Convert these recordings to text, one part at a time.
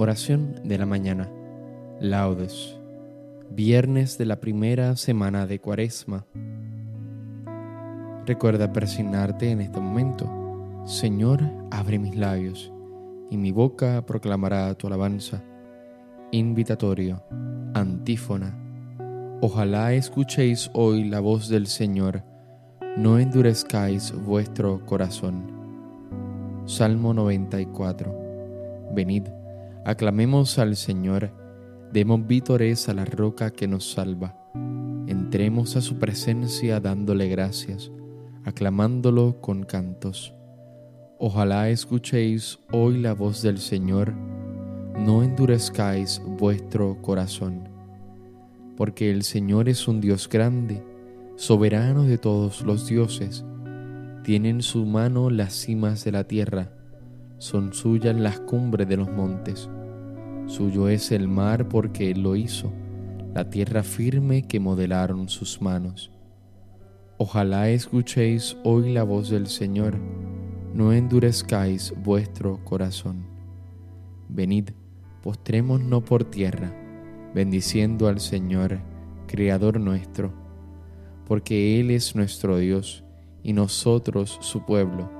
Oración de la mañana. Laudes. Viernes de la primera semana de Cuaresma. Recuerda persignarte en este momento. Señor, abre mis labios, y mi boca proclamará tu alabanza. Invitatorio. Antífona. Ojalá escuchéis hoy la voz del Señor, no endurezcáis vuestro corazón. Salmo 94. Venid Aclamemos al Señor, demos vítores a la roca que nos salva. Entremos a su presencia dándole gracias, aclamándolo con cantos. Ojalá escuchéis hoy la voz del Señor, no endurezcáis vuestro corazón, porque el Señor es un Dios grande, soberano de todos los dioses. Tiene en su mano las cimas de la tierra, son suyas las cumbres de los montes. Suyo es el mar porque Él lo hizo, la tierra firme que modelaron sus manos. Ojalá escuchéis hoy la voz del Señor, no endurezcáis vuestro corazón. Venid, postrémonos por tierra, bendiciendo al Señor, Creador nuestro, porque Él es nuestro Dios y nosotros su pueblo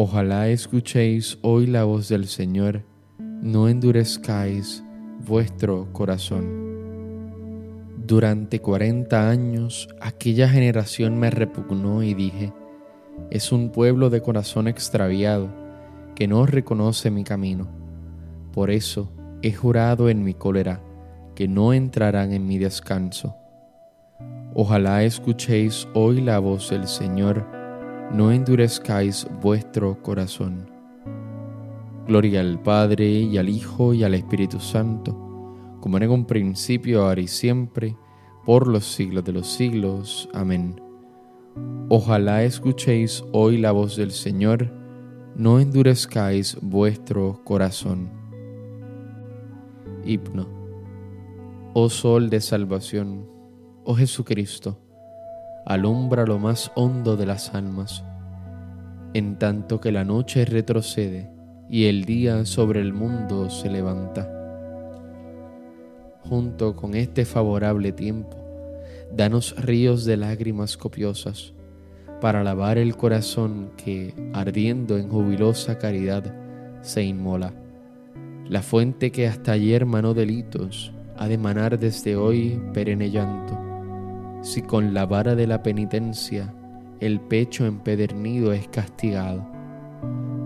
Ojalá escuchéis hoy la voz del Señor, no endurezcáis vuestro corazón. Durante cuarenta años aquella generación me repugnó y dije, es un pueblo de corazón extraviado que no reconoce mi camino. Por eso he jurado en mi cólera que no entrarán en mi descanso. Ojalá escuchéis hoy la voz del Señor, no endurezcáis vuestro corazón. Gloria al Padre y al Hijo y al Espíritu Santo, como en un principio, ahora y siempre, por los siglos de los siglos. Amén. Ojalá escuchéis hoy la voz del Señor, no endurezcáis vuestro corazón. Hipno. Oh Sol de Salvación, oh Jesucristo, alumbra lo más hondo de las almas, en tanto que la noche retrocede y el día sobre el mundo se levanta. Junto con este favorable tiempo, danos ríos de lágrimas copiosas para lavar el corazón que, ardiendo en jubilosa caridad, se inmola. La fuente que hasta ayer manó delitos ha de manar desde hoy perenne llanto si con la vara de la penitencia el pecho empedernido es castigado.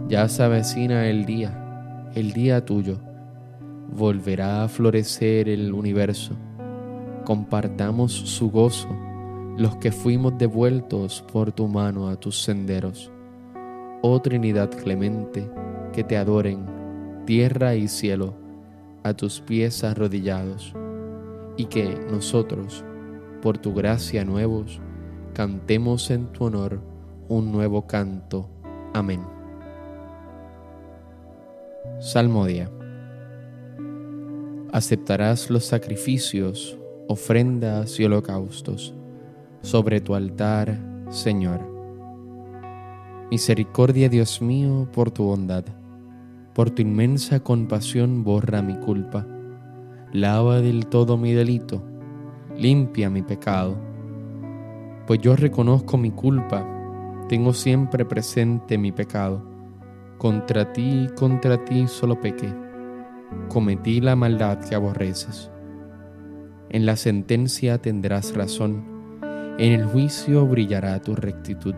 Ya se avecina el día, el día tuyo. Volverá a florecer el universo. Compartamos su gozo los que fuimos devueltos por tu mano a tus senderos. Oh Trinidad clemente, que te adoren tierra y cielo a tus pies arrodillados, y que nosotros, por tu gracia nuevos, cantemos en tu honor un nuevo canto. Amén. Salmodia. Aceptarás los sacrificios, ofrendas y holocaustos sobre tu altar, Señor. Misericordia, Dios mío, por tu bondad, por tu inmensa compasión borra mi culpa, lava del todo mi delito limpia mi pecado. Pues yo reconozco mi culpa, tengo siempre presente mi pecado. Contra ti, contra ti solo pequé, cometí la maldad que aborreces. En la sentencia tendrás razón, en el juicio brillará tu rectitud.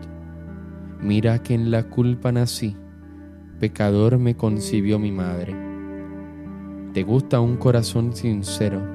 Mira que en la culpa nací, pecador me concibió mi madre. Te gusta un corazón sincero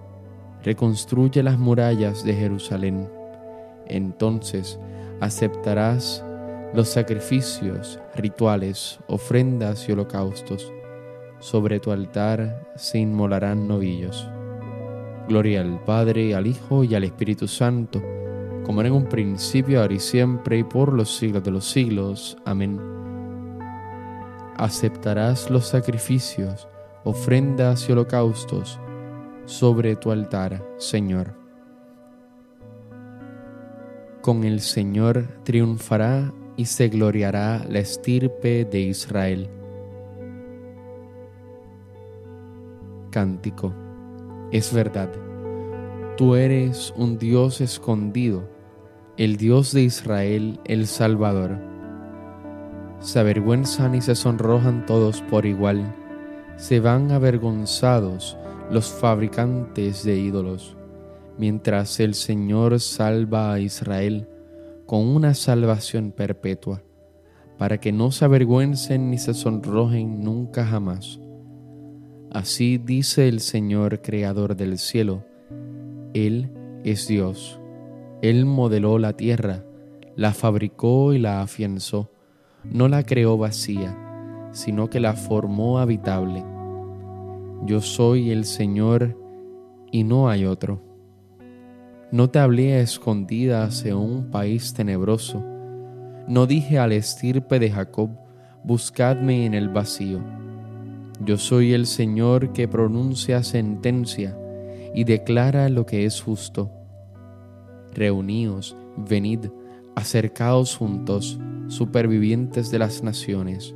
reconstruye las murallas de Jerusalén. Entonces aceptarás los sacrificios, rituales, ofrendas y holocaustos. Sobre tu altar se inmolarán novillos. Gloria al Padre, al Hijo y al Espíritu Santo, como en un principio, ahora y siempre, y por los siglos de los siglos. Amén. Aceptarás los sacrificios, ofrendas y holocaustos sobre tu altar, Señor. Con el Señor triunfará y se gloriará la estirpe de Israel. Cántico es verdad. Tú eres un Dios escondido, el Dios de Israel, el Salvador. Se avergüenzan y se sonrojan todos por igual, se van avergonzados los fabricantes de ídolos, mientras el Señor salva a Israel con una salvación perpetua, para que no se avergüencen ni se sonrojen nunca jamás Así dice el Señor Creador del cielo. Él es Dios. Él modeló la tierra, la fabricó y la afianzó. No la creó vacía, sino que la formó habitable. Yo soy el Señor y no hay otro. No te hablé a escondidas en un país tenebroso. No dije al estirpe de Jacob, buscadme en el vacío yo soy el Señor que pronuncia sentencia y declara lo que es justo. Reuníos, venid, acercaos juntos, supervivientes de las naciones.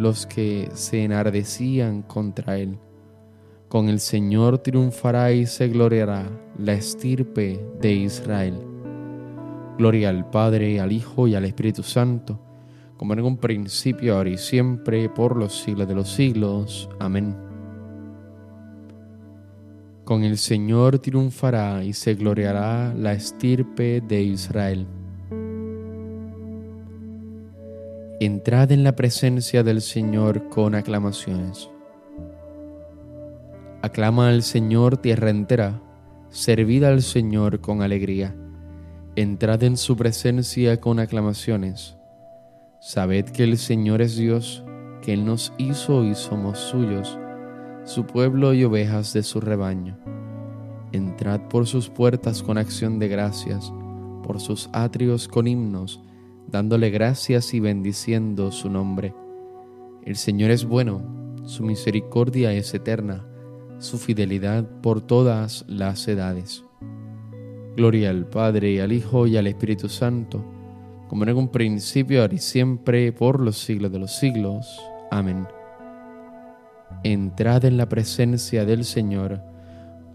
los que se enardecían contra Él. Con el Señor triunfará y se gloriará la estirpe de Israel. Gloria al Padre, al Hijo y al Espíritu Santo como en un principio, ahora y siempre, por los siglos de los siglos. Amén. Con el Señor triunfará y se gloriará la estirpe de Israel. Entrad en la presencia del Señor con aclamaciones. Aclama al Señor tierra entera, servid al Señor con alegría. Entrad en su presencia con aclamaciones Sabed que el Señor es Dios, que Él nos hizo y somos suyos, su pueblo y ovejas de su rebaño. Entrad por sus puertas con acción de gracias, por sus atrios con himnos, dándole gracias y bendiciendo su nombre. El Señor es bueno, su misericordia es eterna, su fidelidad por todas las edades. Gloria al Padre, al Hijo y al Espíritu Santo, como en un principio, ahora y siempre, por los siglos de los siglos. Amén. Entrad en la presencia del Señor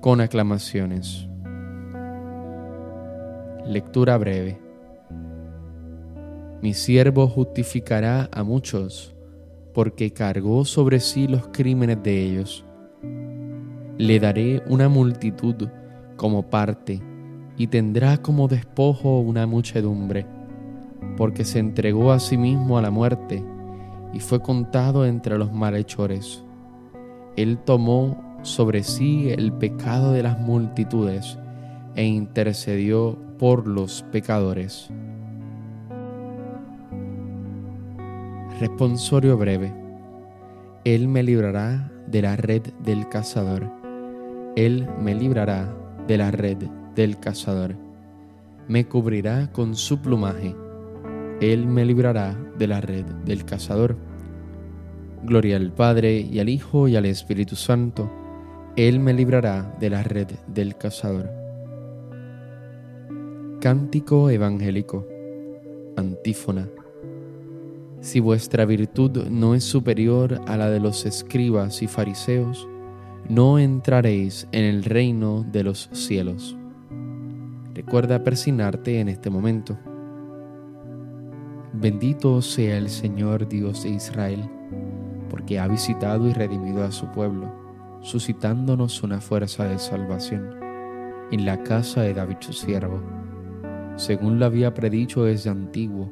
con aclamaciones. Lectura breve. Mi siervo justificará a muchos, porque cargó sobre sí los crímenes de ellos. Le daré una multitud como parte, y tendrá como despojo una muchedumbre, porque se entregó a sí mismo a la muerte, y fue contado entre los malhechores. Él tomó sobre sí el pecado de las multitudes, e intercedió por los pecadores. Responsorio breve. Él me librará de la red del cazador. Él me librará de la red del cazador. Me cubrirá con su plumaje. Él me librará de la red del cazador. Gloria al Padre y al Hijo y al Espíritu Santo. Él me librará de la red del cazador. Cántico evangélico. Antífona. Si vuestra virtud no es superior a la de los escribas y fariseos, no entraréis en el reino de los cielos. Recuerda persignarte en este momento. Bendito sea el Señor Dios de Israel, porque ha visitado y redimido a su pueblo, suscitándonos una fuerza de salvación en la casa de David su siervo, según lo había predicho desde antiguo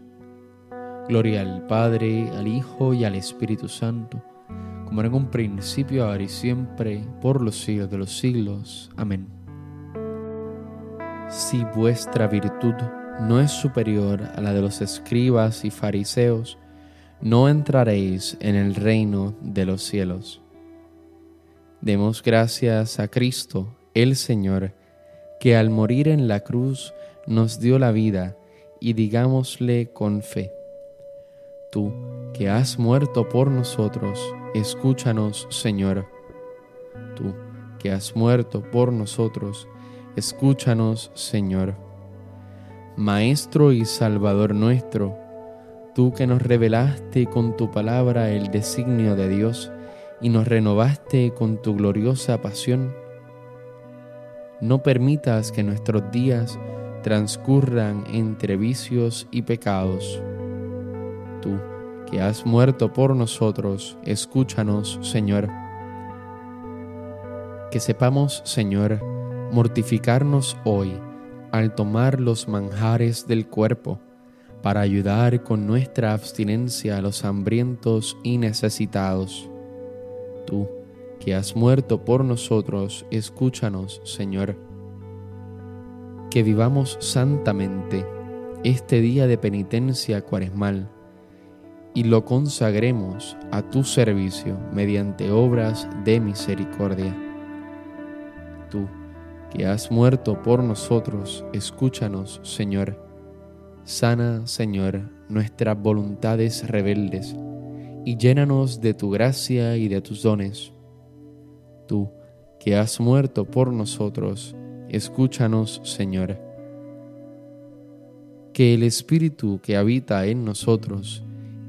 Gloria al Padre, al Hijo y al Espíritu Santo, como en un principio, ahora y siempre, por los siglos de los siglos. Amén. Si vuestra virtud no es superior a la de los escribas y fariseos, no entraréis en el reino de los cielos. Demos gracias a Cristo, el Señor, que al morir en la cruz nos dio la vida, y digámosle con fe Tú, que has muerto por nosotros, escúchanos, Señor. Tú, que has muerto por nosotros, escúchanos, Señor. Maestro y Salvador nuestro, tú que nos revelaste con tu palabra el designio de Dios y nos renovaste con tu gloriosa pasión, no permitas que nuestros días transcurran entre vicios y pecados tú, que has muerto por nosotros, escúchanos, Señor. Que sepamos, Señor, mortificarnos hoy al tomar los manjares del cuerpo, para ayudar con nuestra abstinencia a los hambrientos y necesitados. Tú, que has muerto por nosotros, escúchanos, Señor. Que vivamos santamente este día de penitencia cuaresmal y lo consagremos a tu servicio mediante obras de misericordia. Tú, que has muerto por nosotros, escúchanos, Señor. Sana, Señor, nuestras voluntades rebeldes y llénanos de tu gracia y de tus dones. Tú, que has muerto por nosotros, escúchanos, Señor. Que el Espíritu que habita en nosotros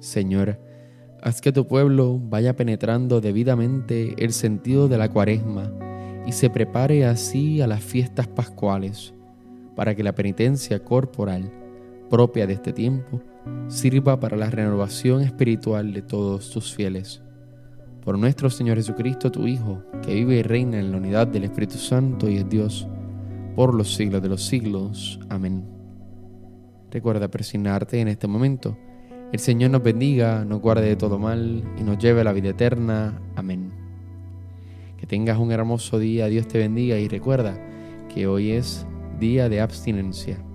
Señor, haz que tu pueblo vaya penetrando debidamente el sentido de la cuaresma y se prepare así a las fiestas pascuales, para que la penitencia corporal propia de este tiempo sirva para la renovación espiritual de todos tus fieles. Por nuestro Señor Jesucristo, tu Hijo, que vive y reina en la unidad del Espíritu Santo y es Dios, por los siglos de los siglos. Amén. Recuerda presionarte en este momento. El Señor nos bendiga, nos guarde de todo mal y nos lleve a la vida eterna. Amén. Que tengas un hermoso día, Dios te bendiga y recuerda que hoy es día de abstinencia.